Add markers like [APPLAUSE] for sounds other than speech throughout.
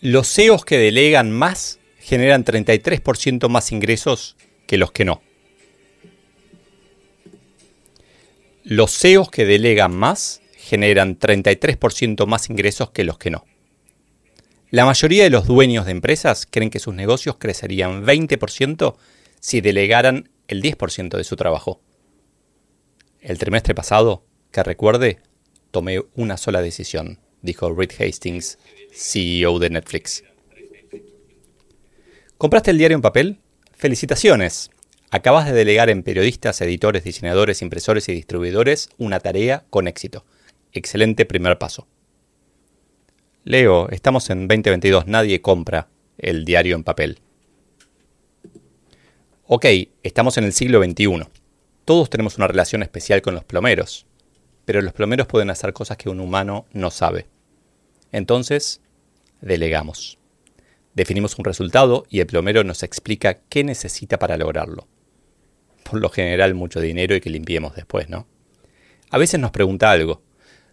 Los CEOs que delegan más generan 33% más ingresos que los que no. Los CEOs que delegan más generan 33% más ingresos que los que no. La mayoría de los dueños de empresas creen que sus negocios crecerían 20% si delegaran el 10% de su trabajo. El trimestre pasado, que recuerde, tomé una sola decisión, dijo Reed Hastings, CEO de Netflix. ¿Compraste el diario en papel? Felicitaciones. Acabas de delegar en periodistas, editores, diseñadores, impresores y distribuidores una tarea con éxito. Excelente primer paso. Leo, estamos en 2022, nadie compra el diario en papel. Ok, estamos en el siglo XXI. Todos tenemos una relación especial con los plomeros, pero los plomeros pueden hacer cosas que un humano no sabe. Entonces, delegamos. Definimos un resultado y el plomero nos explica qué necesita para lograrlo por lo general mucho dinero y que limpiemos después, ¿no? A veces nos pregunta algo.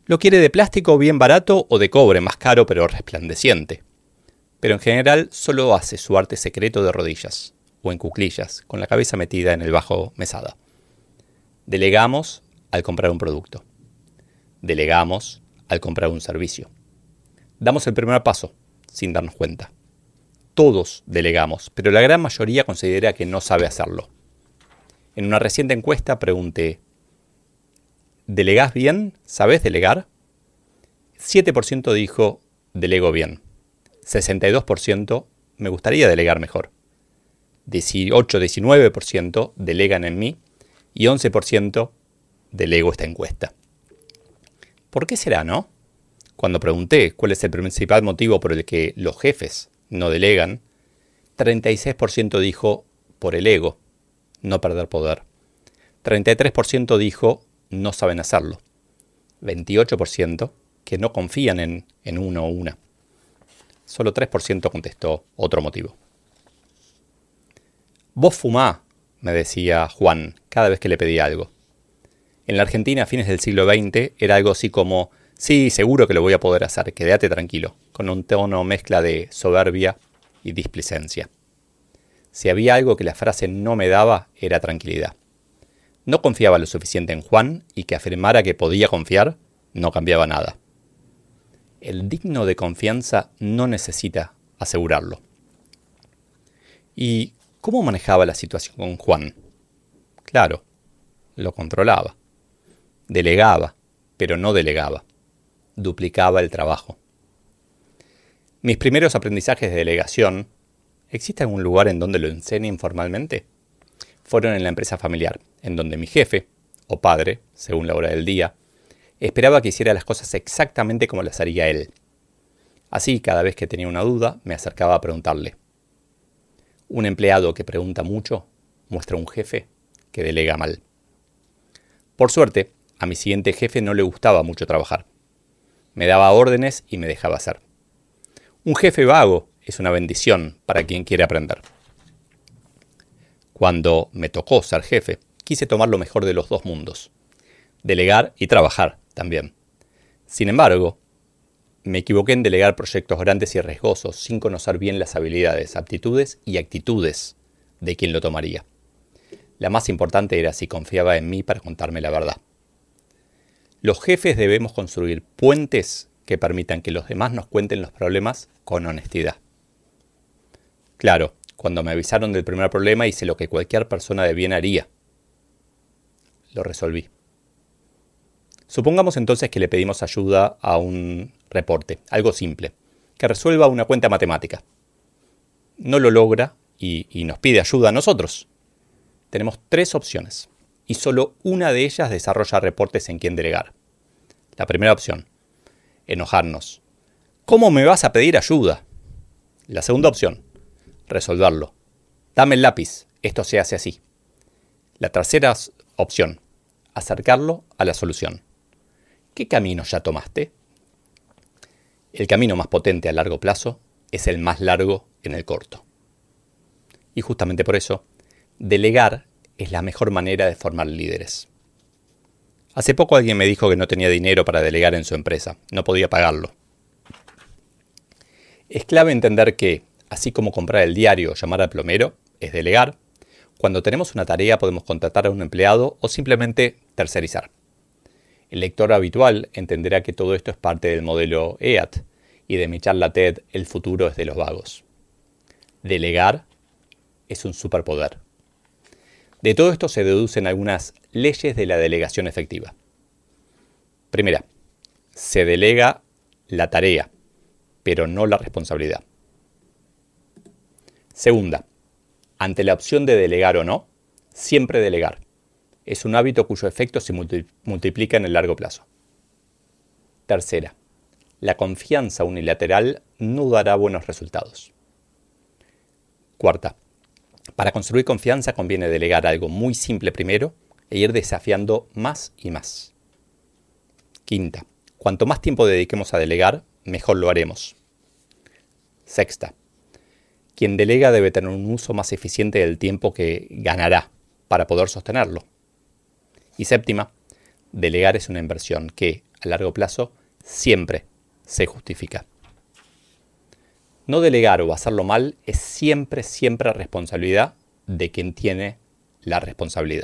¿Lo quiere de plástico bien barato o de cobre más caro pero resplandeciente? Pero en general solo hace su arte secreto de rodillas o en cuclillas, con la cabeza metida en el bajo mesada. Delegamos al comprar un producto. Delegamos al comprar un servicio. Damos el primer paso, sin darnos cuenta. Todos delegamos, pero la gran mayoría considera que no sabe hacerlo. En una reciente encuesta pregunté, ¿delegás bien? ¿Sabes delegar? 7% dijo, delego bien. 62% me gustaría delegar mejor. 18-19% delegan en mí y 11% delego esta encuesta. ¿Por qué será, no? Cuando pregunté cuál es el principal motivo por el que los jefes no delegan, 36% dijo por el ego no perder poder. 33% dijo no saben hacerlo. 28% que no confían en, en uno o una. Solo 3% contestó otro motivo. Vos fumá, me decía Juan cada vez que le pedía algo. En la Argentina a fines del siglo XX era algo así como, sí, seguro que lo voy a poder hacer, quédate tranquilo, con un tono mezcla de soberbia y displicencia. Si había algo que la frase no me daba, era tranquilidad. No confiaba lo suficiente en Juan y que afirmara que podía confiar no cambiaba nada. El digno de confianza no necesita asegurarlo. ¿Y cómo manejaba la situación con Juan? Claro, lo controlaba. Delegaba, pero no delegaba. Duplicaba el trabajo. Mis primeros aprendizajes de delegación ¿Existe algún lugar en donde lo enseñe informalmente? Fueron en la empresa familiar, en donde mi jefe, o padre, según la hora del día, esperaba que hiciera las cosas exactamente como las haría él. Así, cada vez que tenía una duda, me acercaba a preguntarle. Un empleado que pregunta mucho muestra un jefe que delega mal. Por suerte, a mi siguiente jefe no le gustaba mucho trabajar. Me daba órdenes y me dejaba hacer. Un jefe vago es una bendición para quien quiere aprender. Cuando me tocó ser jefe, quise tomar lo mejor de los dos mundos, delegar y trabajar también. Sin embargo, me equivoqué en delegar proyectos grandes y riesgosos sin conocer bien las habilidades, aptitudes y actitudes de quien lo tomaría. La más importante era si confiaba en mí para contarme la verdad. Los jefes debemos construir puentes que permitan que los demás nos cuenten los problemas con honestidad. Claro, cuando me avisaron del primer problema hice lo que cualquier persona de bien haría. Lo resolví. Supongamos entonces que le pedimos ayuda a un reporte, algo simple, que resuelva una cuenta matemática. No lo logra y, y, nos pide ayuda a nosotros. Tenemos tres opciones y solo una de ellas desarrolla reportes en quien delegar. La primera opción. enojarnos. ¿Cómo me vas a pedir ayuda? La segunda opción, resolverlo. Dame el lápiz, esto se hace así. La tercera opción, acercarlo a la solución. ¿Qué camino ya tomaste? El camino más potente a largo plazo es el más largo en el corto. Y justamente por eso, delegar es la mejor manera de formar líderes. Hace poco alguien me dijo que no tenía dinero para delegar en su empresa, no podía pagarlo. Es clave entender que, así como comprar el diario o llamar al plomero, es delegar, cuando tenemos una tarea podemos contratar a un empleado o simplemente tercerizar. El lector habitual entenderá que todo esto es parte del modelo EAT y de mi charla TED El futuro es de los vagos. Delegar es un superpoder. De todo esto se deducen algunas leyes de la delegación efectiva. Primera, se delega la tarea, pero no la responsabilidad. Segunda, ante la opción de delegar o no, siempre delegar. Es un hábito cuyo efecto se multiplica en el largo plazo. Tercera, la confianza unilateral no dará buenos resultados. Cuarta, para construir confianza conviene delegar algo muy simple primero e ir desafiando más y más. Quinta, cuanto más tiempo dediquemos a delegar, mejor lo haremos. Sexta, quien delega debe tener un uso más eficiente del tiempo que ganará para poder sostenerlo. Y séptima, delegar es una inversión que, a largo plazo, siempre se justifica. No delegar o hacerlo mal es siempre, siempre responsabilidad de quien tiene la responsabilidad.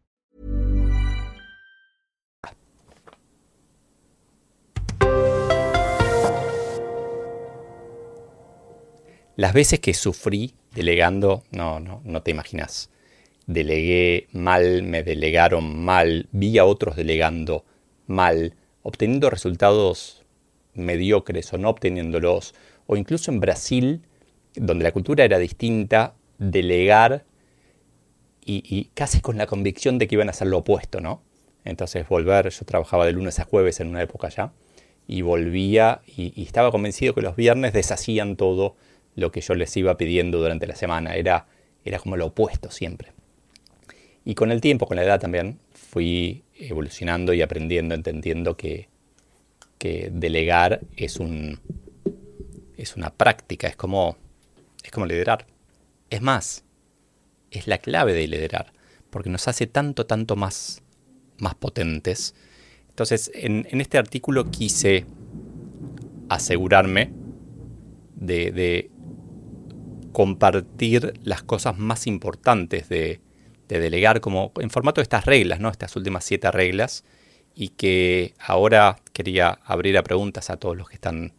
Las veces que sufrí delegando, no, no, no te imaginas. Delegué mal, me delegaron mal, vi a otros delegando mal, obteniendo resultados mediocres o no obteniéndolos, o incluso en Brasil, donde la cultura era distinta, delegar y, y, casi con la convicción de que iban a hacer lo opuesto, ¿no? Entonces volver, yo trabajaba de lunes a jueves en una época ya, y volvía y, y estaba convencido que los viernes deshacían todo lo que yo les iba pidiendo durante la semana. Era, era como lo opuesto siempre. Y con el tiempo, con la edad también, fui evolucionando y aprendiendo, entendiendo que, que delegar es, un, es una práctica, es como, es como liderar. Es más, es la clave de liderar, porque nos hace tanto, tanto más, más potentes. Entonces, en, este artículo quise asegurarme de, compartir las cosas más importantes de, de, delegar, como en formato de estas reglas, ¿no? Estas últimas siete reglas, y que ahora quería abrir a preguntas a todos los que están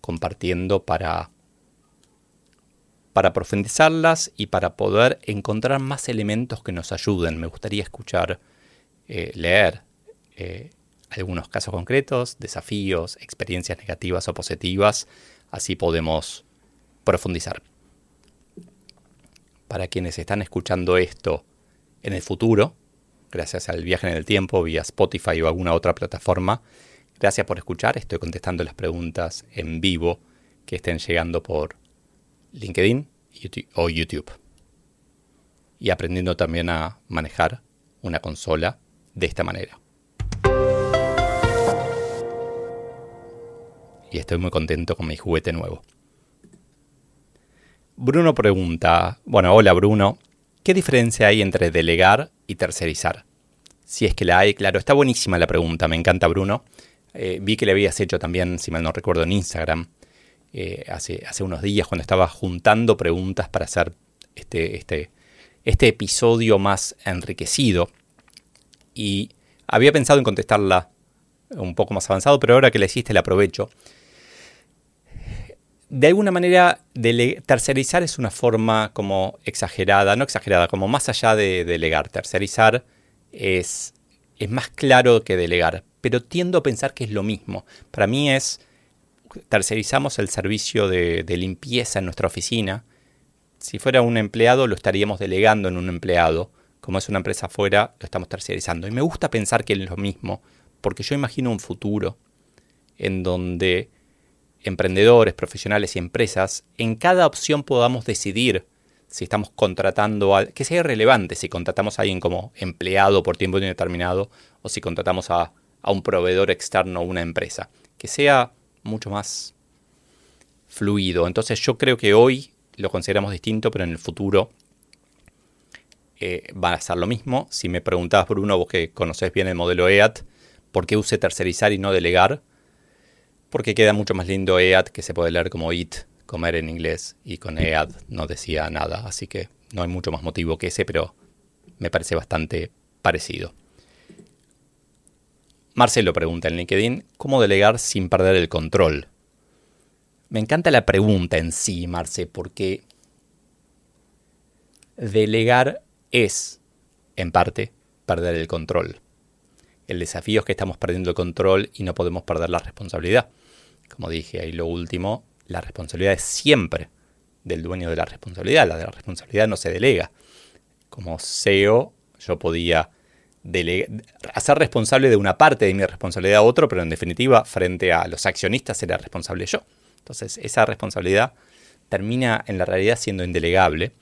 compartiendo para, para profundizarlas y para poder encontrar más elementos que nos ayuden. Me gustaría escuchar, eh, leer eh, algunos casos concretos, desafíos, experiencias negativas o positivas, así podemos profundizar para quienes están escuchando esto en el futuro, gracias al viaje en el tiempo vía Spotify o alguna otra plataforma. Gracias por escuchar, estoy contestando las preguntas en vivo que estén llegando por LinkedIn o YouTube. Y aprendiendo también a manejar una consola de esta manera. y estoy muy contento con mi juguete nuevo. Bruno pregunta, bueno, hola Bruno, ¿qué diferencia hay entre delegar y tercerizar? Si es que la hay, claro, está buenísima la pregunta, me encanta Bruno. Eh, vi que le habías hecho también, si mal no recuerdo, en Instagram eh, hace, hace unos días cuando estaba juntando preguntas para hacer este, este, este episodio más enriquecido. Y había pensado en contestarla un poco más avanzado, pero ahora que le hiciste la aprovecho. De alguna manera, tercerizar es una forma como exagerada, no exagerada, como más allá de delegar. Tercerizar es, es más claro que delegar, pero tiendo a pensar que es lo mismo. Para mí es, tercerizamos el servicio de, de limpieza en nuestra oficina. Si fuera un empleado, lo estaríamos delegando en un empleado. Como es una empresa afuera, lo estamos tercerizando. Y me gusta pensar que es lo mismo, porque yo imagino un futuro en donde emprendedores, profesionales y empresas, en cada opción podamos decidir si estamos contratando a... que sea irrelevante si contratamos a alguien como empleado por tiempo indeterminado o si contratamos a, a un proveedor externo o una empresa. Que sea mucho más fluido. Entonces yo creo que hoy lo consideramos distinto, pero en el futuro eh, va a ser lo mismo. Si me preguntabas, Bruno, vos que conoces bien el modelo EAT, ¿Por qué use tercerizar y no delegar? Porque queda mucho más lindo EAD que se puede leer como eat, comer en inglés, y con EAD no decía nada, así que no hay mucho más motivo que ese, pero me parece bastante parecido. Marcelo pregunta en LinkedIn, ¿cómo delegar sin perder el control? Me encanta la pregunta en sí, Marce, porque delegar es, en parte, perder el control. El desafío es que estamos perdiendo el control y no podemos perder la responsabilidad. Como dije ahí lo último, la responsabilidad es siempre del dueño de la responsabilidad. La de la responsabilidad no se delega. Como CEO, yo podía hacer responsable de una parte de mi responsabilidad a otro, pero en definitiva, frente a los accionistas, era responsable yo. Entonces, esa responsabilidad termina en la realidad siendo indelegable,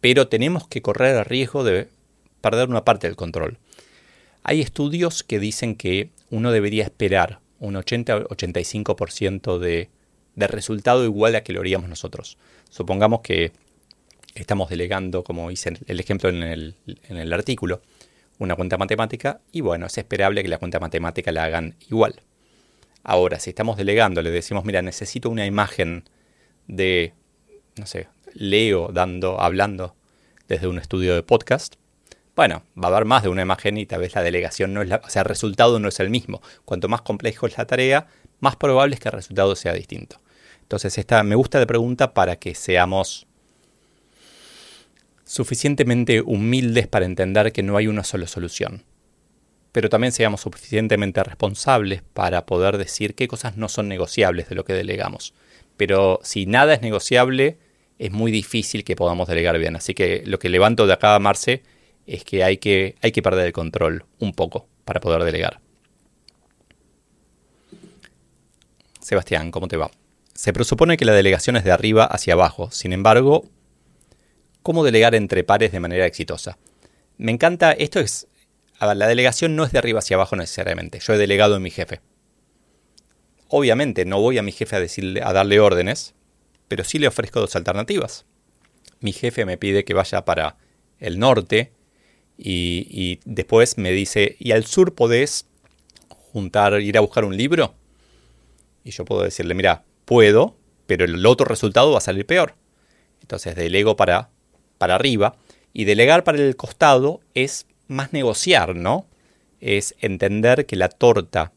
pero tenemos que correr el riesgo de perder una parte del control. Hay estudios que dicen que uno debería esperar un 80-85% de, resultado igual a que lo haríamos nosotros. Supongamos que estamos delegando, como hice el ejemplo en el, en el artículo, una cuenta matemática y bueno, es esperable que la cuenta matemática la hagan igual. Ahora, si estamos delegando, le decimos, mira, necesito una imagen de, no sé, Leo dando, hablando desde un estudio de podcast, bueno, va a haber más de una imagen y tal vez la delegación no es la, o sea, el resultado no es el mismo. Cuanto más complejo es la tarea, más probable es que el resultado sea distinto. Entonces, esta me gusta la pregunta para que seamos suficientemente humildes para entender que no hay una sola solución. Pero también seamos suficientemente responsables para poder decir qué cosas no son negociables de lo que delegamos. Pero si nada es negociable, es muy difícil que podamos delegar bien. Así que lo que levanto de acá, Marce, es que hay, que hay que perder el control un poco para poder delegar. Sebastián, ¿cómo te va? Se presupone que la delegación es de arriba hacia abajo, sin embargo, ¿cómo delegar entre pares de manera exitosa? Me encanta, esto es, a ver, la delegación no es de arriba hacia abajo necesariamente, yo he delegado en mi jefe. Obviamente no voy a mi jefe a, decirle, a darle órdenes, pero sí le ofrezco dos alternativas. Mi jefe me pide que vaya para el norte y, después me dice, ¿y al sur podés juntar, ir a buscar un libro? Y yo puedo decirle, mira, puedo, pero el otro resultado va a salir peor. Entonces delego para, para arriba. Y delegar para el costado es más negociar, ¿no? Es entender que la torta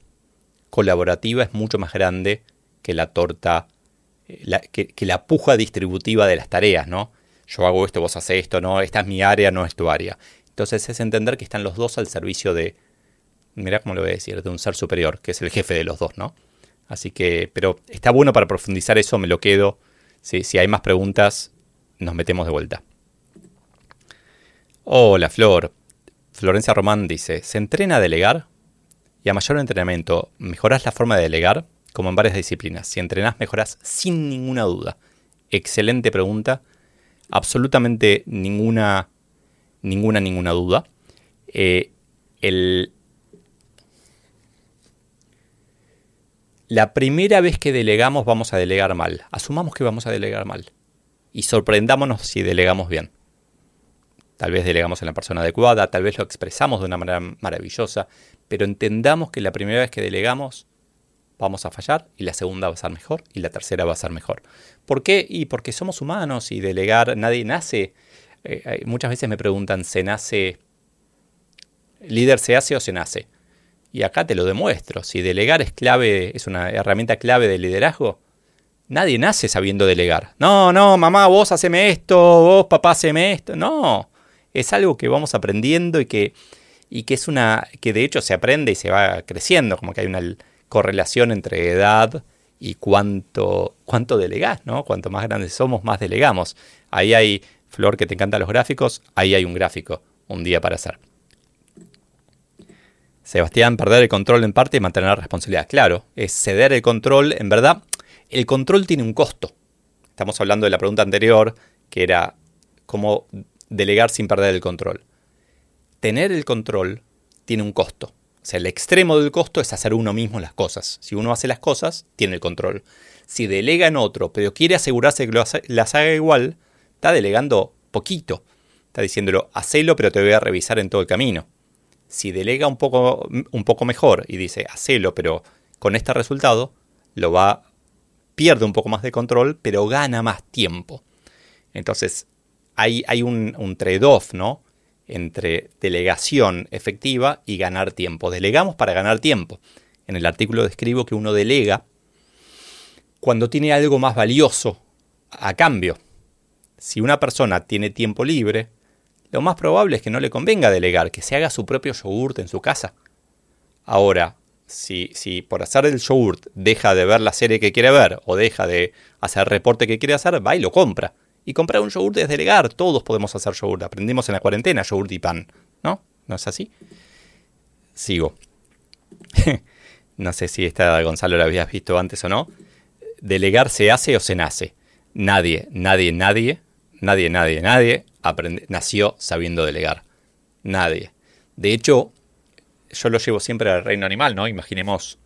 colaborativa es mucho más grande que la torta, eh, que, que, la puja distributiva de las tareas, ¿no? Yo hago esto, vos haces esto, no, esta es mi área, no es tu área. Entonces es entender que están los dos al servicio de, mira cómo lo voy a decir, de un ser superior, que es el jefe de los dos, ¿no? Así que, pero está bueno para profundizar eso, me lo quedo. Si hay más preguntas, nos metemos de vuelta. Hola, Flor. Florencia Román dice, ¿se entrena a delegar? Y a mayor entrenamiento, ¿mejorás la forma de delegar? Como en varias disciplinas. Si entrenás, mejorás sin ninguna duda. Excelente pregunta. Absolutamente ninguna ninguna, ninguna duda. Eh, la primera vez que delegamos vamos a delegar mal. Asumamos que vamos a delegar mal. Y sorprendámonos si delegamos bien. Tal vez delegamos en la persona adecuada, tal vez lo expresamos de una manera maravillosa, pero entendamos que la primera vez que delegamos vamos a fallar y la segunda va a ser mejor y la tercera va a ser mejor. ¿Por qué? Y porque somos humanos y delegar, nadie nace. Eh, muchas veces me preguntan, ¿se nace líder se hace o se nace? Y acá te lo demuestro. Si delegar es clave, es una herramienta clave de liderazgo, nadie nace sabiendo delegar. No, no, mamá, vos haceme esto, vos papá haceme esto. No, es algo que vamos aprendiendo y que, y que es una, que de hecho se aprende y se va creciendo, como que hay una correlación entre edad y cuánto, cuánto delegás, ¿no? Cuanto más grandes somos, más delegamos. Ahí hay, Flor, que te encantan los gráficos, ahí hay un gráfico, un día para hacer. Sebastián, perder el control en parte y mantener la responsabilidad. Claro, es ceder el control. En verdad, el control tiene un costo. Estamos hablando de la pregunta anterior, que era cómo delegar sin perder el control. Tener el control tiene un costo. O sea, el extremo del costo es hacer uno mismo las cosas. Si uno hace las cosas, tiene el control. Si delega en otro, pero quiere asegurarse que las haga igual, está delegando poquito. Está diciéndolo, hacelo, pero te voy a revisar en todo el camino si delega un poco, un poco mejor y dice, hacelo, pero con este resultado, lo va, pierde un poco más de control, pero gana más tiempo. Entonces, hay, hay un, un trade-off, ¿no? Entre delegación efectiva y ganar tiempo. Delegamos para ganar tiempo. En el artículo describo que uno delega cuando tiene algo más valioso a cambio. Si una persona tiene tiempo libre, lo más probable es que no le convenga delegar, que se haga su propio yogurt en su casa. Ahora, si, si por hacer el yogurt deja de ver la serie que quiere ver o deja de hacer el reporte que quiere hacer, va y lo compra. Y comprar un yogurt es delegar, todos podemos hacer yogurt. Aprendimos en la cuarentena yogurt y pan, ¿no? ¿No es así? Sigo. [LAUGHS] no sé si esta Gonzalo la habías visto antes o no. Delegar se hace o se nace. Nadie, nadie, nadie, nadie, nadie, nadie nació sabiendo delegar. Nadie. De hecho, yo lo llevo siempre al reino animal, ¿no? Imaginemos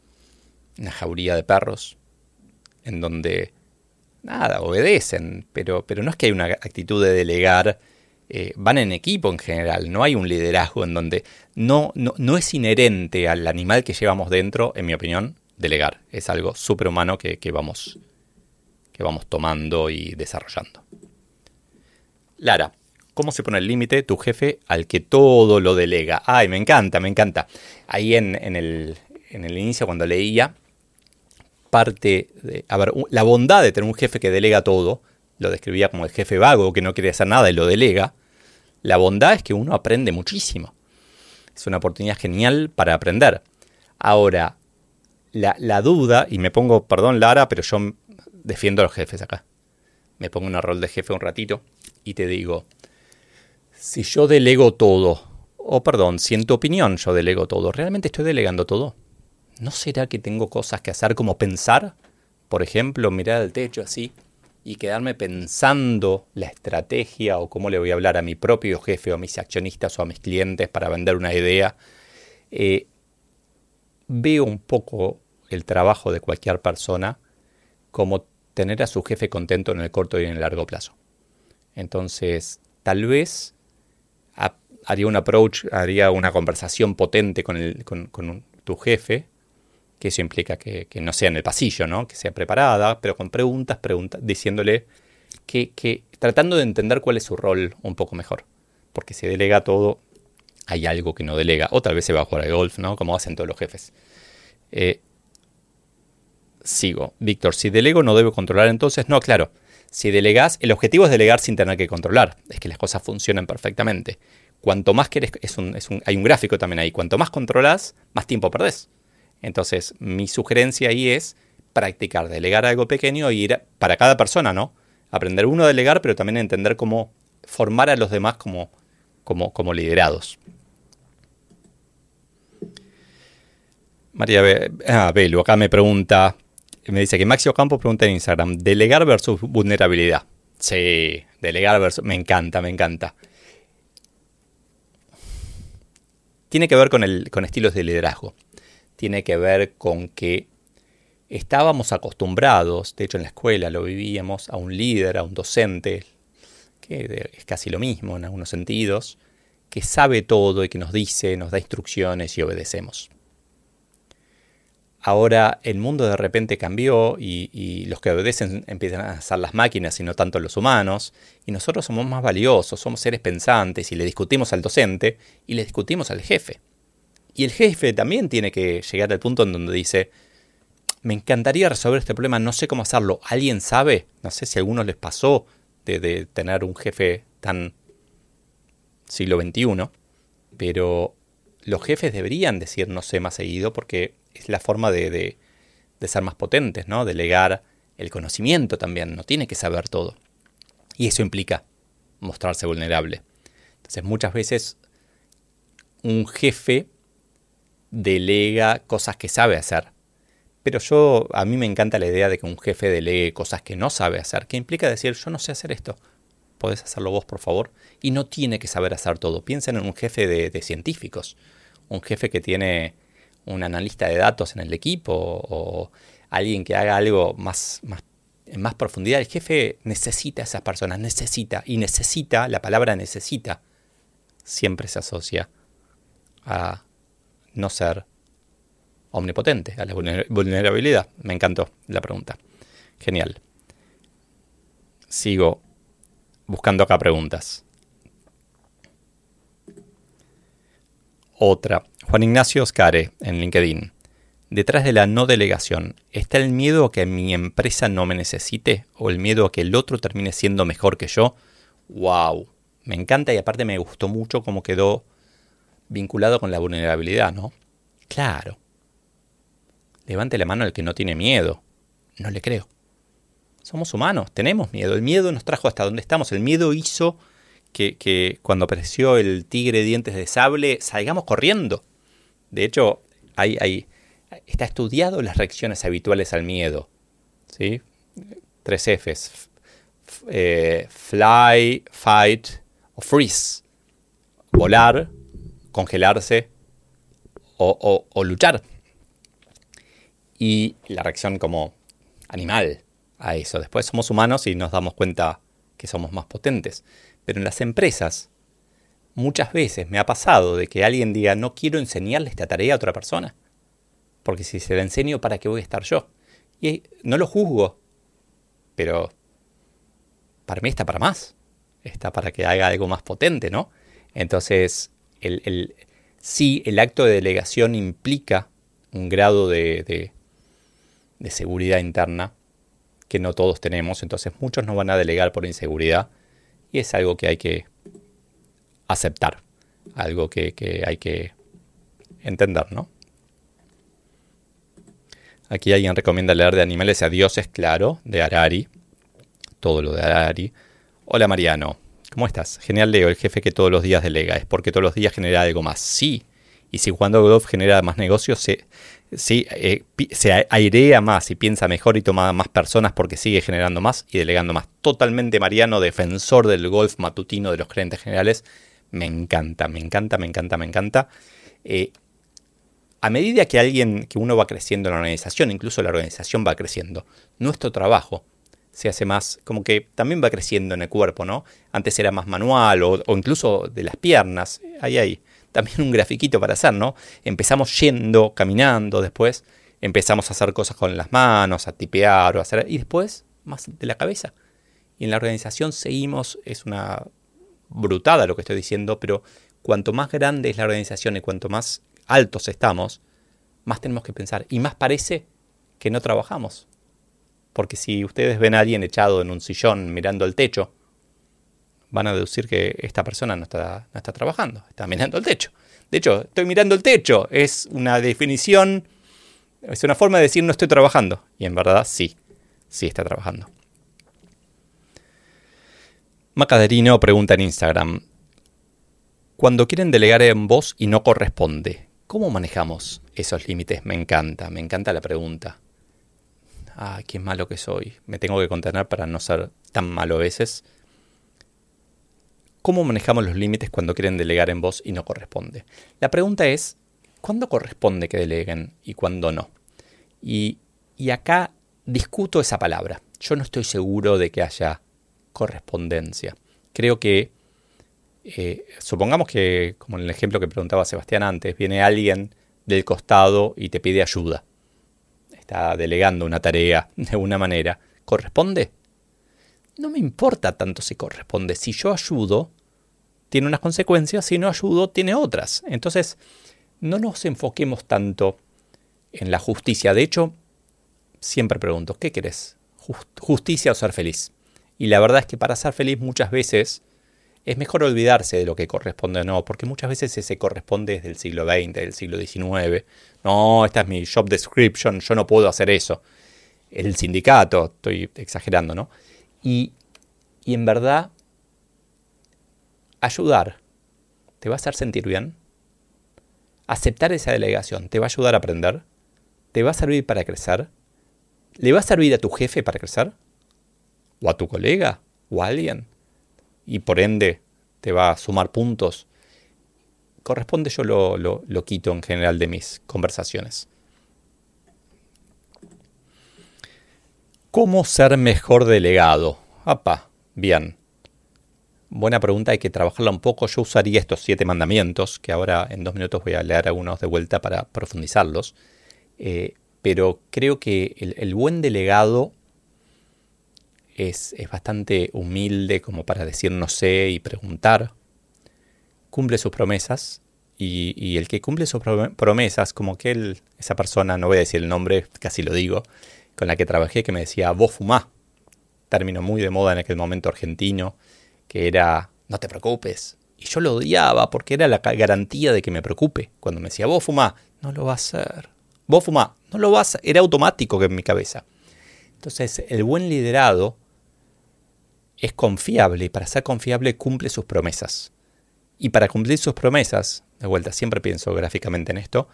una jauría de perros en donde, nada, obedecen, pero, pero no es que hay una actitud de delegar, eh, van en equipo en general, no hay un liderazgo en donde no, no, es inherente al animal que llevamos dentro, en mi opinión, delegar. Es algo superhumano que, que, vamos, que vamos tomando y desarrollando. Lara, ¿Cómo se pone el límite tu jefe al que todo lo delega? Ay, me encanta, me encanta. Ahí en, el, inicio, cuando leía, parte de. A ver, la bondad de tener un jefe que delega todo, lo describía como el jefe vago que no quiere hacer nada y lo delega. La bondad es que uno aprende muchísimo. Es una oportunidad genial para aprender. Ahora, la, la duda, y me pongo, perdón Lara, pero yo defiendo a los jefes acá. Me pongo en un rol de jefe un ratito y te digo, si yo delego todo, o perdón, si en tu opinión yo delego todo, ¿realmente estoy delegando todo? ¿No será que tengo cosas que hacer como pensar? Por ejemplo, mirar al techo así y quedarme pensando la estrategia o cómo le voy a hablar a mi propio jefe o a mis accionistas o a mis clientes para vender una idea. Eh, veo un poco el trabajo de cualquier persona como tener a su jefe contento en el corto y en el largo plazo. Entonces, tal vez haría un approach, haría una conversación potente con, el, con, tu jefe, que eso implica que, no sea en el pasillo, ¿no? que sea preparada, pero con preguntas, preguntas diciéndole que, que, tratando de entender cuál es su rol un poco mejor. Porque si delega todo, hay algo que no delega. O tal vez se va a jugar al golf, ¿no? Como hacen todos los jefes. Eh, sigo. Víctor, si delego no debo controlar entonces. No, claro. Si delegas, el objetivo es delegar sin tener que controlar. Es que las cosas funcionen perfectamente cuanto más querés, hay un gráfico también ahí, cuanto más controlas, más tiempo perdés. Entonces, mi sugerencia ahí es practicar, delegar algo pequeño y ir para cada persona, ¿no? Aprender uno a delegar, pero también entender cómo formar a los demás como, como, como liderados. María ah, Belu, acá me pregunta, me dice que Maxio Campos pregunta en Instagram, delegar versus vulnerabilidad. Sí, delegar versus, me encanta, me encanta. tiene que ver con, el, con estilos de liderazgo. Tiene que ver con que estábamos acostumbrados, de hecho en la escuela lo vivíamos, a un líder, a un docente, que es casi lo mismo en algunos sentidos, que sabe todo y que nos dice, nos da instrucciones y obedecemos. Ahora el mundo de repente cambió y, los que obedecen empiezan a ser las máquinas y no tanto los humanos, y nosotros somos más valiosos, somos seres pensantes y le discutimos al docente y le discutimos al jefe. Y el jefe también tiene que llegar al punto en donde dice, me encantaría resolver este problema, no sé cómo hacerlo. ¿Alguien sabe? No sé si a algunos les pasó de, tener un jefe tan siglo XXI, pero los jefes deberían decir no sé más seguido porque es la forma de, de, ser más potentes, ¿no? Delegar el conocimiento también, no tiene que saber todo. Y eso implica mostrarse vulnerable. Entonces muchas veces un jefe delega cosas que sabe hacer pero yo, a mí me encanta la idea de que un jefe delegue cosas que no sabe hacer, que implica decir, yo no sé hacer esto, podés hacerlo vos, por favor. Y no tiene que saber hacer todo. Piensen en un jefe de, científicos, un jefe que tiene un analista de datos en el equipo o alguien que haga algo más, más, en más profundidad. El jefe necesita a esas personas, necesita, y necesita, la palabra necesita, siempre se asocia a no ser omnipotente a la vulnerabilidad. Me encantó la pregunta. Genial. Sigo buscando acá preguntas. Otra. Juan Ignacio Oscare en LinkedIn. Detrás de la no delegación, ¿está el miedo a que mi empresa no me necesite o el miedo a que el otro termine siendo mejor que yo? ¡Wow! Me encanta y aparte me gustó mucho cómo quedó vinculado con la vulnerabilidad, ¿no? Claro. Levante la mano el que no tiene miedo. No le creo. Somos humanos, tenemos miedo. El miedo nos trajo hasta donde estamos. El miedo hizo que, cuando apareció el tigre dientes de sable salgamos corriendo. De hecho, hay, hay, está estudiado las reacciones habituales al miedo. ¿sí? Tres Fs. Eh, fly, fight o freeze. Volar, congelarse o luchar y la reacción como animal a eso. Después somos humanos y nos damos cuenta que somos más potentes. Pero en las empresas, muchas veces me ha pasado de que alguien diga, no quiero enseñarle esta tarea a otra persona. Porque si se la enseño, ¿para qué voy a estar yo? Y no lo juzgo, pero para mí está para más. Está para que haga algo más potente, ¿no? Entonces, el, el, sí, el acto de delegación implica un grado de, de seguridad interna que no todos tenemos, entonces muchos no van a delegar por inseguridad y es algo que hay que aceptar, algo que, hay que entender, ¿no? Aquí alguien recomienda leer de animales a dioses, claro, de Arari, todo lo de Arari. Hola Mariano, ¿cómo estás? Genial Leo, el jefe que todos los días delega, es porque todos los días genera algo más. Sí, y si cuando Golf genera más negocios, se. Eh, se airea más y piensa mejor y toma más personas porque sigue generando más y delegando más. Totalmente Mariano, defensor del golf matutino de los clientes generales. Me encanta, me encanta, me encanta, me encanta. Eh, a medida que alguien, que uno va creciendo en la organización, incluso la organización va creciendo, nuestro trabajo se hace más, como que también va creciendo en el cuerpo, ¿no? Antes era más manual o, o incluso de las piernas. Ahí hay también un grafiquito para hacer, ¿no? Empezamos yendo, caminando, después empezamos a hacer cosas con las manos, a tipear o a hacer, y después más de la cabeza. Y en la organización seguimos, es una brutada lo que estoy diciendo, pero cuanto más grande es la organización y cuanto más altos estamos, más tenemos que pensar. Y más parece que no trabajamos. Porque si ustedes ven a alguien echado en un sillón mirando el techo, van a deducir que esta persona no está, no está trabajando, está mirando el techo. De hecho, estoy mirando el techo, es una definición, es una forma de decir no estoy trabajando. Y en verdad sí, sí está trabajando. Macaderino pregunta en Instagram, cuando quieren delegar en voz y no corresponde, ¿cómo manejamos esos límites? Me encanta, me encanta la pregunta. Ah, qué malo que soy. Me tengo que contener para no ser tan malo a veces. ¿Cómo manejamos los límites cuando quieren delegar en voz y no corresponde? La pregunta es, ¿cuándo corresponde que deleguen y cuándo no? Y Y acá discuto esa palabra. Yo no estoy seguro de que haya correspondencia. Creo que, eh, supongamos que, como en el ejemplo que preguntaba Sebastián antes, viene alguien del costado y te pide ayuda. Está delegando una tarea [LAUGHS] de una manera. ¿Corresponde? No me importa tanto si corresponde. Si yo ayudo, tiene unas consecuencias. Si no ayudo, tiene otras. Entonces, no nos enfoquemos tanto en la justicia. De hecho, siempre pregunto, ¿qué querés? ¿Justicia o ser feliz? Y la verdad es que para ser feliz muchas veces es mejor olvidarse de lo que corresponde o no, porque muchas veces ese corresponde desde el siglo XX, del siglo XIX. No, esta es mi job description, yo no puedo hacer eso. El sindicato, estoy exagerando, ¿no? Y, y en verdad, ayudar te va a hacer sentir bien. Aceptar esa delegación te va a ayudar a aprender. Te va a servir para crecer. ¿Le va a servir a tu jefe para crecer? ¿O a tu colega? ¿O a alguien? Y por ende te va a sumar puntos. Corresponde yo lo, lo, quito en general de mis conversaciones. ¿Cómo ser mejor delegado? Apa, bien. Buena pregunta, hay que trabajarla un poco. Yo usaría estos siete mandamientos, que ahora en dos minutos voy a leer algunos de vuelta para profundizarlos. Eh, pero creo que el, buen delegado es, bastante humilde como para decir no sé y preguntar. Cumple sus promesas y, el que cumple sus promesas, como que él, esa persona, no voy a decir el nombre, casi lo digo, con la que trabajé, que me decía, vos fumá. Término muy de moda en aquel momento argentino, que era, no te preocupes. Y yo lo odiaba porque era la garantía de que me preocupe. Cuando me decía, vos fumá, no lo va a hacer. Vos fumá, no lo vas, era automático que en mi cabeza. Entonces, el buen liderado es confiable y para ser confiable cumple sus promesas. Y para cumplir sus promesas, de vuelta, siempre pienso gráficamente en esto,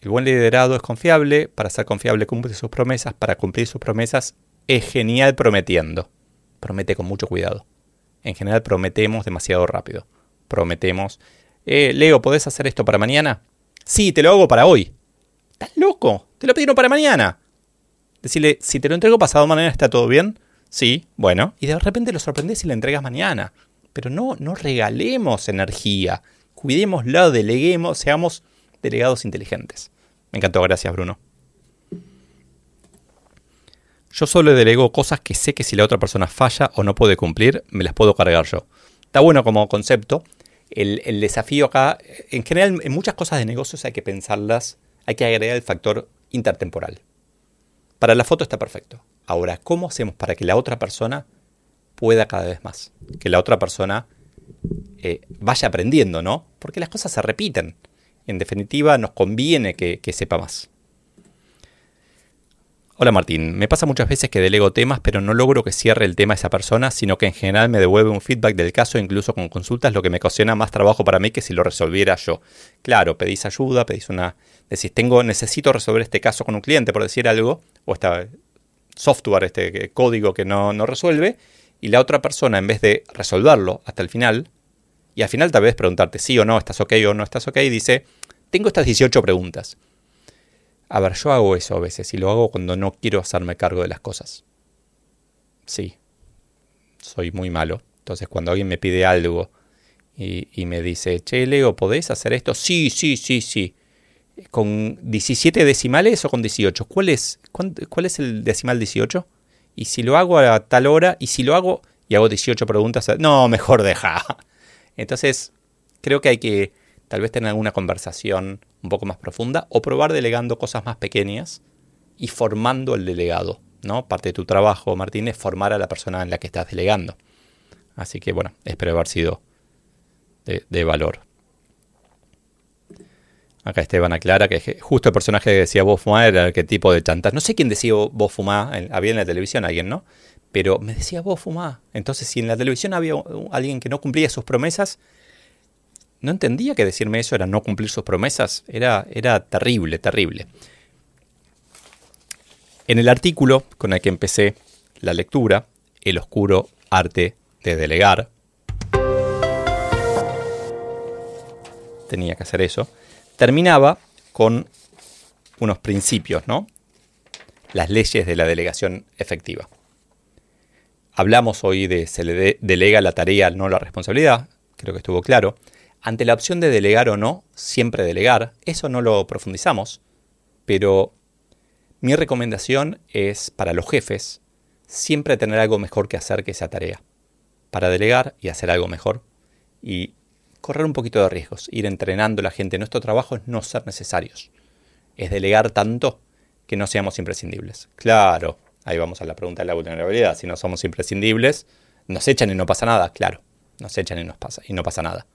el buen liderado es confiable, para ser confiable cumple sus promesas, para cumplir sus promesas es genial prometiendo. Promete con mucho cuidado. En general prometemos demasiado rápido. Prometemos, eh, Leo, ¿podés hacer esto para mañana? Sí, te lo hago para hoy. ¿Estás loco? Te lo pidieron para mañana. Decirle, si te lo entrego pasado mañana, ¿está todo bien? Sí, bueno. Y de repente lo sorprendes y le entregas mañana. Pero no, no regalemos energía. Cuidémosla, deleguemos, seamos delegados inteligentes. Me encantó, gracias Bruno. Yo solo delego cosas que sé que si la otra persona falla o no puede cumplir, me las puedo cargar yo. Está bueno como concepto. El, desafío acá, en general, en muchas cosas de negocios hay que pensarlas, hay que agregar el factor intertemporal. Para la foto está perfecto. Ahora, ¿cómo hacemos para que la otra persona pueda cada vez más? Que la otra persona eh, vaya aprendiendo, ¿no? Porque las cosas se repiten. En definitiva, nos conviene que sepa más. Hola Martín, me pasa muchas veces que delego temas pero no logro que cierre el tema esa persona, sino que en general me devuelve un feedback del caso incluso con consultas, lo que me ocasiona más trabajo para mí que si lo resolviera yo. Claro, pedís ayuda, pedís una... Decís, tengo, necesito resolver este caso con un cliente, por decir algo, o este software, este código que no, no resuelve, y la otra persona en vez de resolverlo hasta el final, y al final tal vez preguntarte sí o no, estás ok o no estás ok, dice, tengo estas 18 preguntas. A ver, yo hago eso a veces y lo hago cuando no quiero hacerme cargo de las cosas. Sí, soy muy malo. Entonces cuando alguien me pide algo y, me dice, che, Leo, ¿podés hacer esto? Sí, sí, sí, sí. ¿Con 17 decimales o con 18? ¿Cuál es, cuál es el decimal 18? Y si lo hago a tal hora, y si lo hago y hago 18 preguntas, no, mejor deja. [LAUGHS] Entonces, creo que hay que tal vez tener alguna conversación un poco más profunda o probar delegando cosas más pequeñas y formando el delegado. ¿no? Parte de tu trabajo, Martín, es formar a la persona en la que estás delegando. Así que bueno, espero haber sido de, valor. Acá Esteban aclara que justo el personaje que decía vos fumá era el que tipo de chantas. No sé quién decía vos fumá, había en la televisión alguien, ¿no? Pero me decía vos fumá. Entonces, si en la televisión había alguien que no cumplía sus promesas, no entendía que decirme eso era no cumplir sus promesas. Era, era terrible, terrible. En el artículo con el que empecé la lectura, El oscuro arte de delegar, tenía que hacer eso, terminaba con unos principios, ¿no? las leyes de la delegación efectiva. Hablamos hoy de se le delega la tarea, no la responsabilidad, creo que estuvo claro. Ante la opción de delegar o no, siempre delegar, eso no lo profundizamos, pero mi recomendación es para los jefes siempre tener algo mejor que hacer que esa tarea. Para delegar y hacer algo mejor y correr un poquito de riesgos, ir entrenando a la gente. Nuestro trabajo es no ser necesarios, es delegar tanto que no seamos imprescindibles. Claro, ahí vamos a la pregunta de la vulnerabilidad. Si no somos imprescindibles, nos echan y no pasa nada. Claro, nos echan y, nos pasa, y no pasa nada.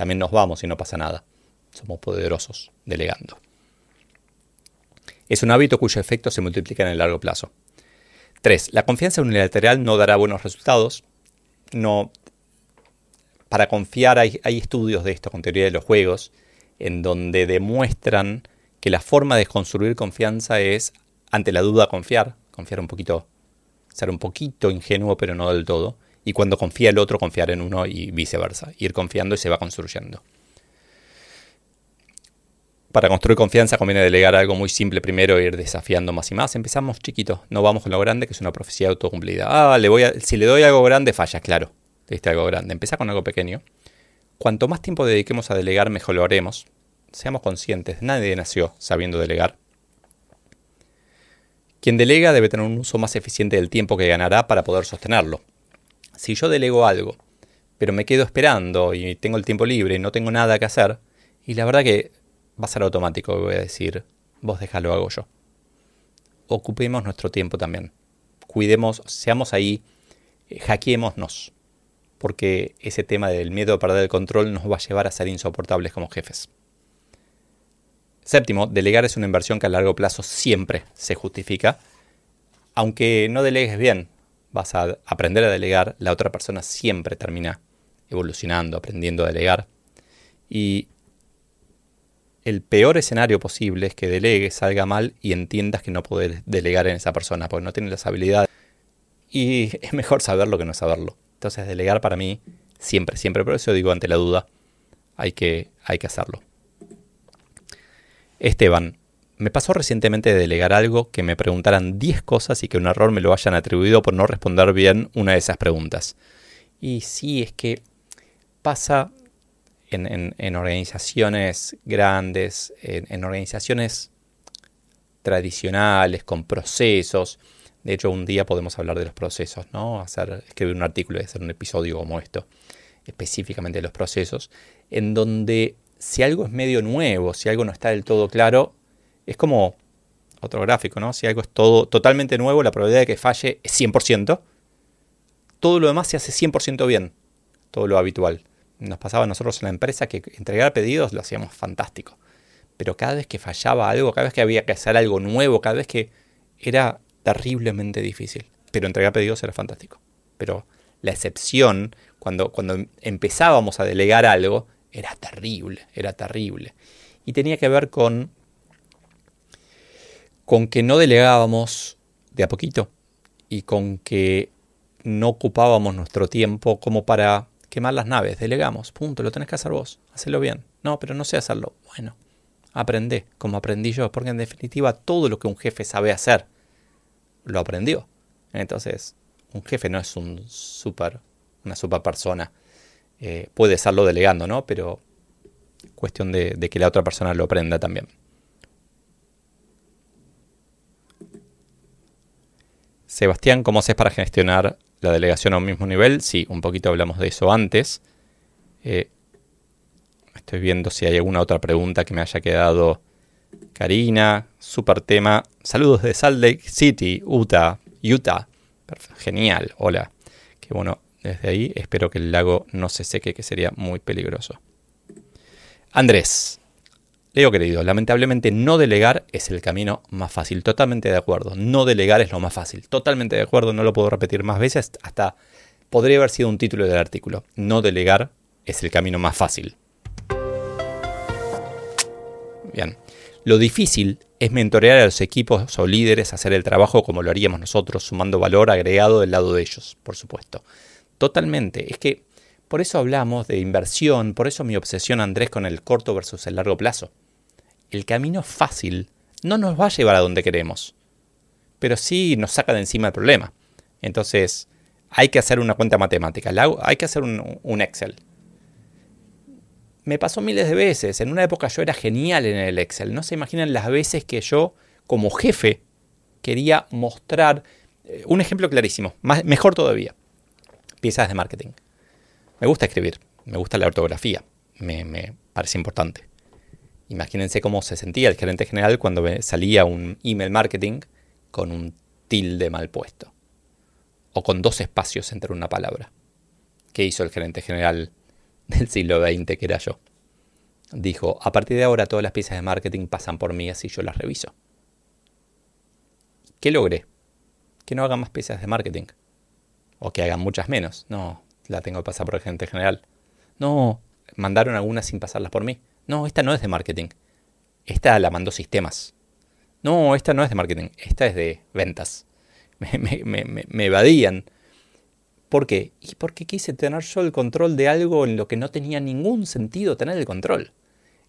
También nos vamos y no pasa nada. Somos poderosos delegando. Es un hábito cuyo efecto se multiplica en el largo plazo. 3. La confianza unilateral no dará buenos resultados. No, para confiar hay, hay estudios de esto con teoría de los juegos en donde demuestran que la forma de construir confianza es, ante la duda, confiar, confiar un poquito, ser un poquito ingenuo, pero no del todo, y cuando confía el otro, confiar en uno y viceversa, ir confiando y se va construyendo. Para construir confianza conviene delegar algo muy simple primero e ir desafiando más y más. Empezamos chiquitos, no vamos con lo grande, que es una profecía autocumplida. Ah, le voy a, si le doy algo grande, falla, claro. Le diste algo grande. Empieza con algo pequeño. Cuanto más tiempo dediquemos a delegar, mejor lo haremos seamos conscientes, nadie nació sabiendo delegar. Quien delega debe tener un uso más eficiente del tiempo que ganará para poder sostenerlo. Si yo delego algo, pero me quedo esperando y tengo el tiempo libre y no tengo nada que hacer, y la verdad que va a ser automático, voy a decir, vos déjalo, hago yo. Ocupemos nuestro tiempo también. Cuidemos, seamos ahí, eh, hackeémonos, porque ese tema del miedo a perder el control nos va a llevar a ser insoportables como jefes. Séptimo, delegar es una inversión que a largo plazo siempre se justifica. Aunque no delegues bien, vas a aprender a delegar, la otra persona siempre termina evolucionando, aprendiendo a delegar. Y el peor escenario posible es que delegues, salga mal y entiendas que no puedes delegar en esa persona, porque no tienes las habilidades. Y [LAUGHS] es mejor saberlo que no saberlo. Entonces delegar para mí siempre, siempre, por eso digo ante la duda, hay que, hay que hacerlo. Esteban, me pasó recientemente de delegar algo que me preguntaran 10 cosas y que un error me lo hayan atribuido por no responder bien una de esas preguntas. Y sí, es que pasa en, organizaciones grandes, en, organizaciones tradicionales, con procesos. De hecho, un día podemos hablar de los procesos, ¿no? Hacer, escribir un artículo y hacer un episodio como esto, específicamente de los procesos, en donde si algo es medio nuevo, si algo no está del todo claro, es como otro gráfico, ¿no? Si algo es todo totalmente nuevo, la probabilidad de que falle es 100%. Todo lo demás se hace 100% bien, todo lo habitual. Nos pasaba a nosotros en la empresa que entregar pedidos lo hacíamos fantástico. Pero cada vez que fallaba algo, cada vez que había que hacer algo nuevo, cada vez que era terriblemente difícil. Pero entregar pedidos era fantástico. Pero la excepción, cuando, cuando empezábamos a delegar algo, era terrible, era terrible. Y tenía que ver con, con que no delegábamos de a poquito y con que no ocupábamos nuestro tiempo como para quemar las naves. Delegamos, punto, lo tenés que hacer vos, hacelo bien. No, pero no sé hacerlo. Bueno, aprende como aprendí yo, porque en definitiva todo lo que un jefe sabe hacer, lo aprendió. Entonces, un jefe no es un super, una super persona eh, puede serlo delegando, ¿no? Pero cuestión de, que la otra persona lo aprenda también. Sebastián, ¿cómo haces para gestionar la delegación a un mismo nivel? Sí, un poquito hablamos de eso antes. Eh, estoy viendo si hay alguna otra pregunta que me haya quedado. Karina, super tema. Saludos de Salt Lake City, Utah. Utah. Genial, hola. Qué bueno desde ahí. Espero que el lago no se seque, que sería muy peligroso. Andrés. Leo querido, lamentablemente no delegar es el camino más fácil. Totalmente de acuerdo. No delegar es lo más fácil. Totalmente de acuerdo. No lo puedo repetir más veces. Hasta podría haber sido un título del artículo. No delegar es el camino más fácil. Bien. Lo difícil es mentorear a los equipos o líderes hacer el trabajo como lo haríamos nosotros, sumando valor agregado del lado de ellos, por supuesto. Totalmente. Es que por eso hablamos de inversión, por eso mi obsesión, Andrés, con el corto versus el largo plazo. El camino fácil no nos va a llevar a donde queremos, pero sí nos saca de encima el problema. Entonces, hay que hacer una cuenta matemática, hay que hacer un, Excel. Me pasó miles de veces. En una época yo era genial en el Excel. No se imaginan las veces que yo, como jefe, quería mostrar eh, un ejemplo clarísimo, mejor todavía. Piezas de marketing. Me gusta escribir, me gusta la ortografía, me, me parece importante. Imagínense cómo se sentía el gerente general cuando salía un email marketing con un tilde mal puesto o con dos espacios entre una palabra. ¿Qué hizo el gerente general del siglo XX, que era yo? Dijo, a partir de ahora todas las piezas de marketing pasan por mí así yo las reviso. ¿Qué logré? Que no hagan más piezas de marketing. O que hagan muchas menos. No, la tengo que pasar por el gerente general. No, mandaron algunas sin pasarlas por mí. No, esta no es de marketing. Esta la mandó sistemas. No, esta no es de marketing. Esta es de ventas [LAUGHS] me, evadían. ¿Por qué? Y porque quise tener yo el control de algo en lo que no tenía ningún sentido tener el control.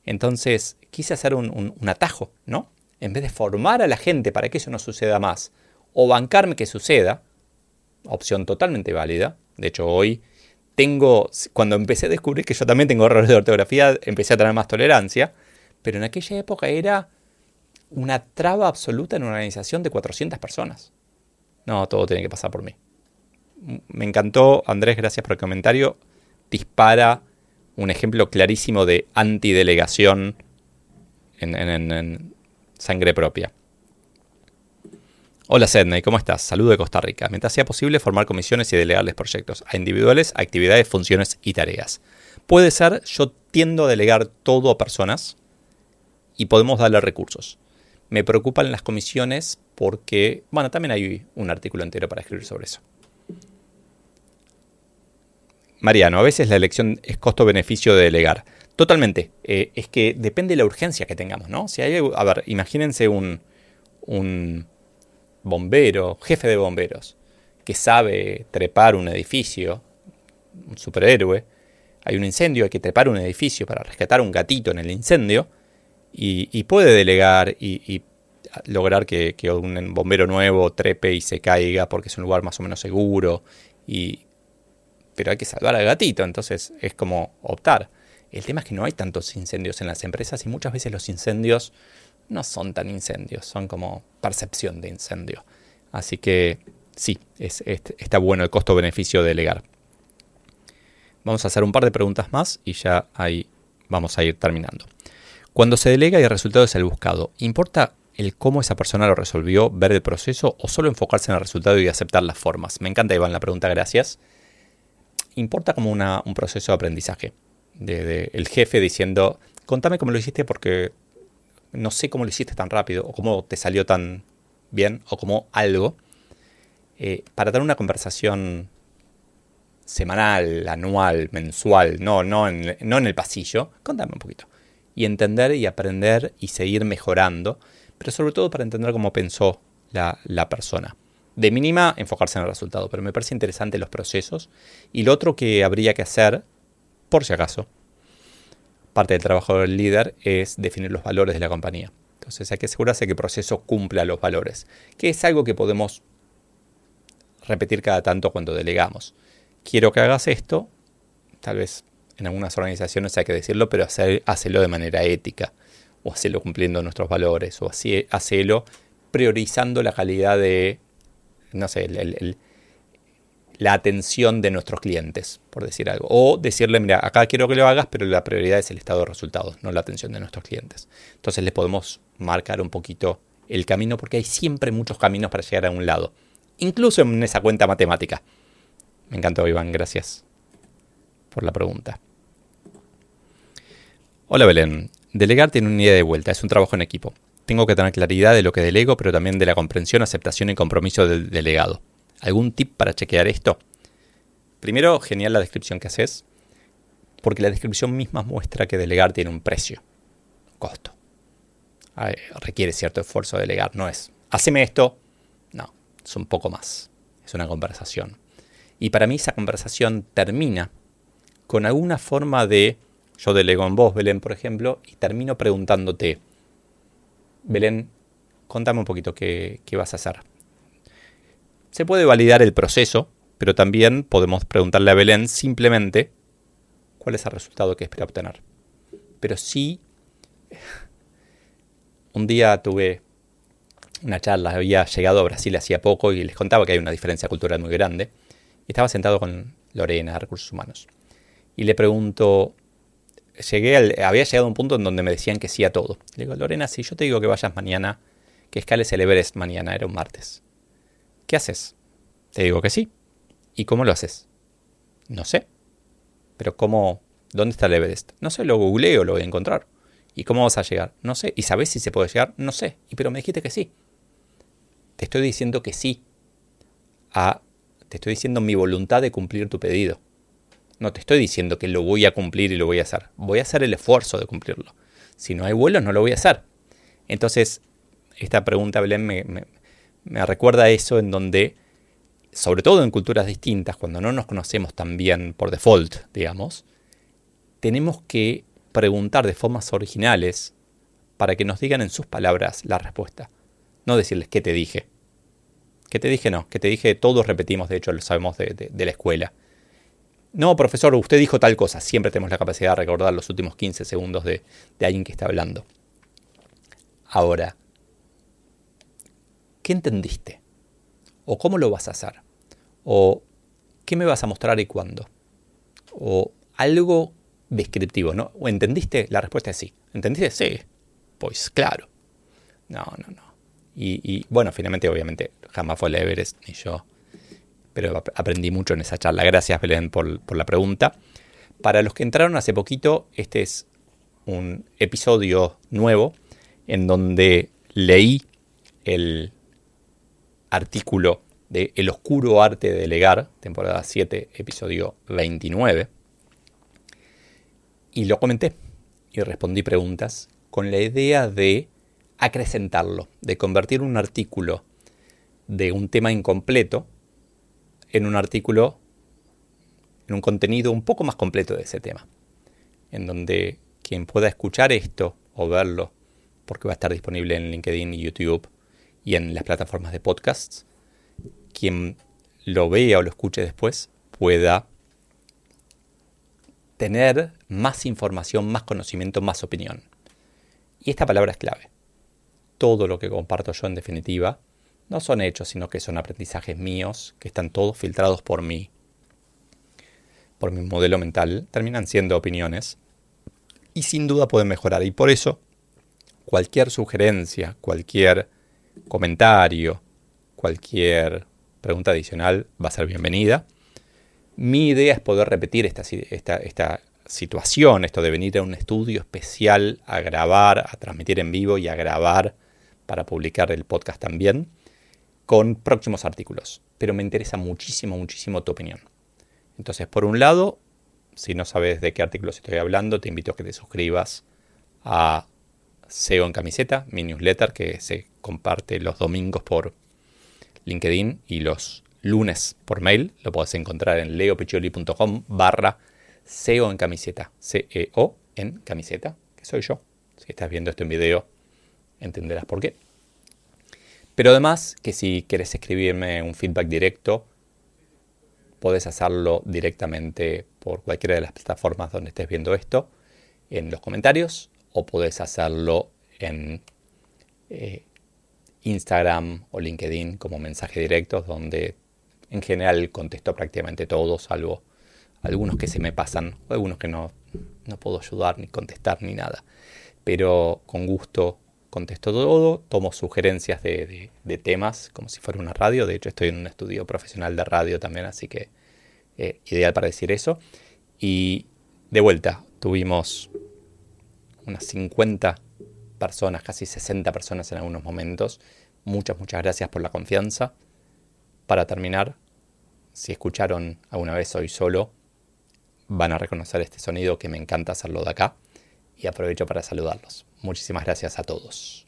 Entonces quise hacer un, atajo, ¿no? En vez de formar a la gente para que eso no suceda más, o bancarme que suceda, opción totalmente válida. De hecho, hoy tengo, cuando empecé a descubrir que yo también tengo errores de ortografía, empecé a tener más tolerancia, pero en aquella época era una traba absoluta en una organización de 400 personas. No, todo tiene que pasar por mí. Me encantó, Andrés, gracias por el comentario. Dispara un ejemplo clarísimo de antidelegación en, en, sangre propia. Hola Sedney, ¿cómo estás? Saludo de Costa Rica. Mientras sea posible formar comisiones y delegarles proyectos a individuales, actividades, funciones y tareas. Puede ser, yo tiendo a delegar todo a personas y podemos darle recursos. Me preocupan las comisiones porque, bueno, también hay un artículo entero para escribir sobre eso. Mariano, a veces la elección es costo-beneficio de delegar. Totalmente. Eh, es que depende de la urgencia que tengamos, ¿no? Si hay, a ver, imagínense un, un bombero, jefe de bomberos, que sabe trepar un edificio, un superhéroe. Hay un incendio, hay que trepar un edificio para rescatar un gatito en el incendio y, puede delegar y, lograr que, un bombero nuevo trepe y se caiga porque es un lugar más o menos seguro. Y, pero hay que salvar al gatito, entonces es como optar. El tema es que no hay tantos incendios en las empresas y muchas veces los incendios no son tan incendios, son como percepción de incendio. Así que sí, es, está bueno el costo-beneficio de delegar. Vamos a hacer un par de preguntas más y ya ahí vamos a ir terminando. Cuando se delega y el resultado es el buscado, ¿importa el cómo esa persona lo resolvió, ver el proceso o solo enfocarse en el resultado y aceptar las formas? Me encanta, Iván, la pregunta, gracias. Importa como un proceso de aprendizaje. El jefe diciendo, contame cómo lo hiciste porque no sé cómo lo hiciste tan rápido o cómo te salió tan bien o como algo. Eh, para tener una conversación semanal, anual, mensual, no, no, no en el pasillo, contame un poquito y entender y aprender y seguir mejorando, pero sobre todo para entender cómo pensó la, persona. De mínima, enfocarse en el resultado, pero me parece interesante los procesos. Y lo otro que habría que hacer, por si acaso, parte del trabajo del líder es definir los valores de la compañía. Entonces hay que asegurarse que el proceso cumpla los valores, que es algo que podemos repetir cada tanto cuando delegamos. Quiero que hagas esto, tal vez en algunas organizaciones hay que decirlo, pero hacer, hacerlo de manera ética, o hacerlo cumpliendo nuestros valores, o así, hacerlo priorizando la calidad de, no sé, la atención de nuestros clientes, por decir algo. O decirle, mira, acá quiero que lo hagas, pero la prioridad es el estado de resultados, no la atención de nuestros clientes. Entonces les podemos marcar un poquito el camino, porque hay siempre muchos caminos para llegar a un lado, incluso en esa cuenta matemática. Me encantó, Iván, gracias por la pregunta. Hola Belén, delegar tiene una idea de vuelta, es un trabajo en equipo. Tengo que tener claridad de lo que delego, pero también de la comprensión, aceptación y compromiso del delegado. ¿Algún tip para chequear esto? Primero, genial la descripción que haces, porque la descripción misma muestra que delegar tiene un precio, costo. requiere cierto esfuerzo delegar, no es, haceme esto, no, es un poco más, es una conversación. Y para mí esa conversación termina con alguna forma de yo delego en vos, Belén, por ejemplo, y termino preguntándote, Belén, contame un poquito qué, vas a hacer. Se puede validar el proceso, pero también podemos preguntarle a Belén simplemente cuál es el resultado que espera obtener. Pero sí, [LAUGHS] un día tuve una charla, había llegado a Brasil hacía poco y les contaba que hay una diferencia cultural muy grande. Estaba sentado con Lorena Recursos Humanos. Y le pregunto, llegué había llegado a un punto en donde me decían que sí a todo. Le digo, Lorena, si yo te digo que vayas mañana, que escales el Everest mañana, era un martes. ¿Qué haces? Te digo que sí. ¿Y cómo lo haces? No sé. Pero ¿cómo? ¿Dónde está el Everest? No sé, lo googleo, lo voy a encontrar. ¿Y cómo vas a llegar? No sé. ¿Y sabes si se puede llegar? No sé. Y pero me dijiste que sí. Te estoy diciendo que sí. A, te estoy diciendo mi voluntad de cumplir tu pedido. No te estoy diciendo que lo voy a cumplir y lo voy a hacer. Voy a hacer el esfuerzo de cumplirlo. Si no hay vuelos, no lo voy a hacer. Entonces, esta pregunta, Belén, me, me, recuerda a eso en donde, sobre todo en culturas distintas, cuando no nos conocemos tan bien por default, digamos, tenemos que preguntar de formas originales para que nos digan en sus palabras la respuesta. No decirles qué te dije. ¿Qué te dije? No, que te dije todos repetimos, de hecho lo sabemos de la escuela. No, profesor, usted dijo tal cosa. Siempre tenemos la capacidad de recordar los últimos 15 segundos de, alguien que está hablando. Ahora, ¿qué entendiste? ¿O cómo lo vas a hacer? ¿O qué me vas a mostrar y cuándo? ¿O algo descriptivo, ¿no? ¿O entendiste? La respuesta es sí. ¿Entendiste? Sí. Pues claro. No, no, no. Y, y bueno, finalmente, obviamente, jamás fue el Everest ni yo pero aprendí mucho en esa charla. Gracias, Belén, por, la pregunta. Para los que entraron hace poquito, este es un episodio nuevo en donde leí el artículo de El oscuro arte de delegar, temporada 7, episodio 29. Y lo comenté y respondí preguntas con la idea de acrecentarlo, de convertir un artículo de un tema incompleto en un artículo, en un contenido un poco más completo de ese tema, en donde quien pueda escuchar esto o verlo, porque va a estar disponible en LinkedIn y YouTube y en las plataformas de podcasts, quien lo vea o lo escuche después pueda tener más información, más conocimiento, más opinión. Y esta palabra es clave. Todo lo que comparto yo en definitiva no son hechos, sino que son aprendizajes míos, que están todos filtrados por mí, por mi modelo mental, terminan siendo opiniones y sin duda pueden mejorar. Y por eso, cualquier sugerencia, cualquier comentario, cualquier pregunta adicional va a ser bienvenida. Mi idea es poder repetir esta, situación, esto de venir a un estudio especial a grabar, a transmitir en vivo y a grabar para publicar el podcast también con próximos artículos. Pero me interesa muchísimo, muchísimo tu opinión. Entonces, por un lado, si no sabes de qué artículos estoy hablando, te invito a que te suscribas a SEO en camiseta, mi newsletter que se comparte los domingos por LinkedIn y los lunes por mail. Lo puedes encontrar en leopiccioli.com barra SEO en camiseta. C-E-O en camiseta, que soy yo. Si estás viendo esto en video, entenderás por qué. Pero además que si quieres escribirme un feedback directo, puedes hacerlo directamente por cualquiera de las plataformas donde estés viendo esto, en los comentarios, o puedes hacerlo en eh, Instagram o LinkedIn como mensaje directo, donde en general contesto prácticamente todos, salvo algunos que se me pasan, o algunos que no, no puedo ayudar ni contestar ni nada. Pero con gusto contesto todo, tomo sugerencias de, temas como si fuera una radio. De hecho, estoy en un estudio profesional de radio también, así que eh, ideal para decir eso. Y de vuelta, tuvimos unas 50 personas, casi 60 personas en algunos momentos. Muchas, muchas gracias por la confianza. Para terminar, si escucharon alguna vez hoy solo, van a reconocer este sonido que me encanta hacerlo de acá. Y aprovecho para saludarlos. Muchísimas gracias a todos.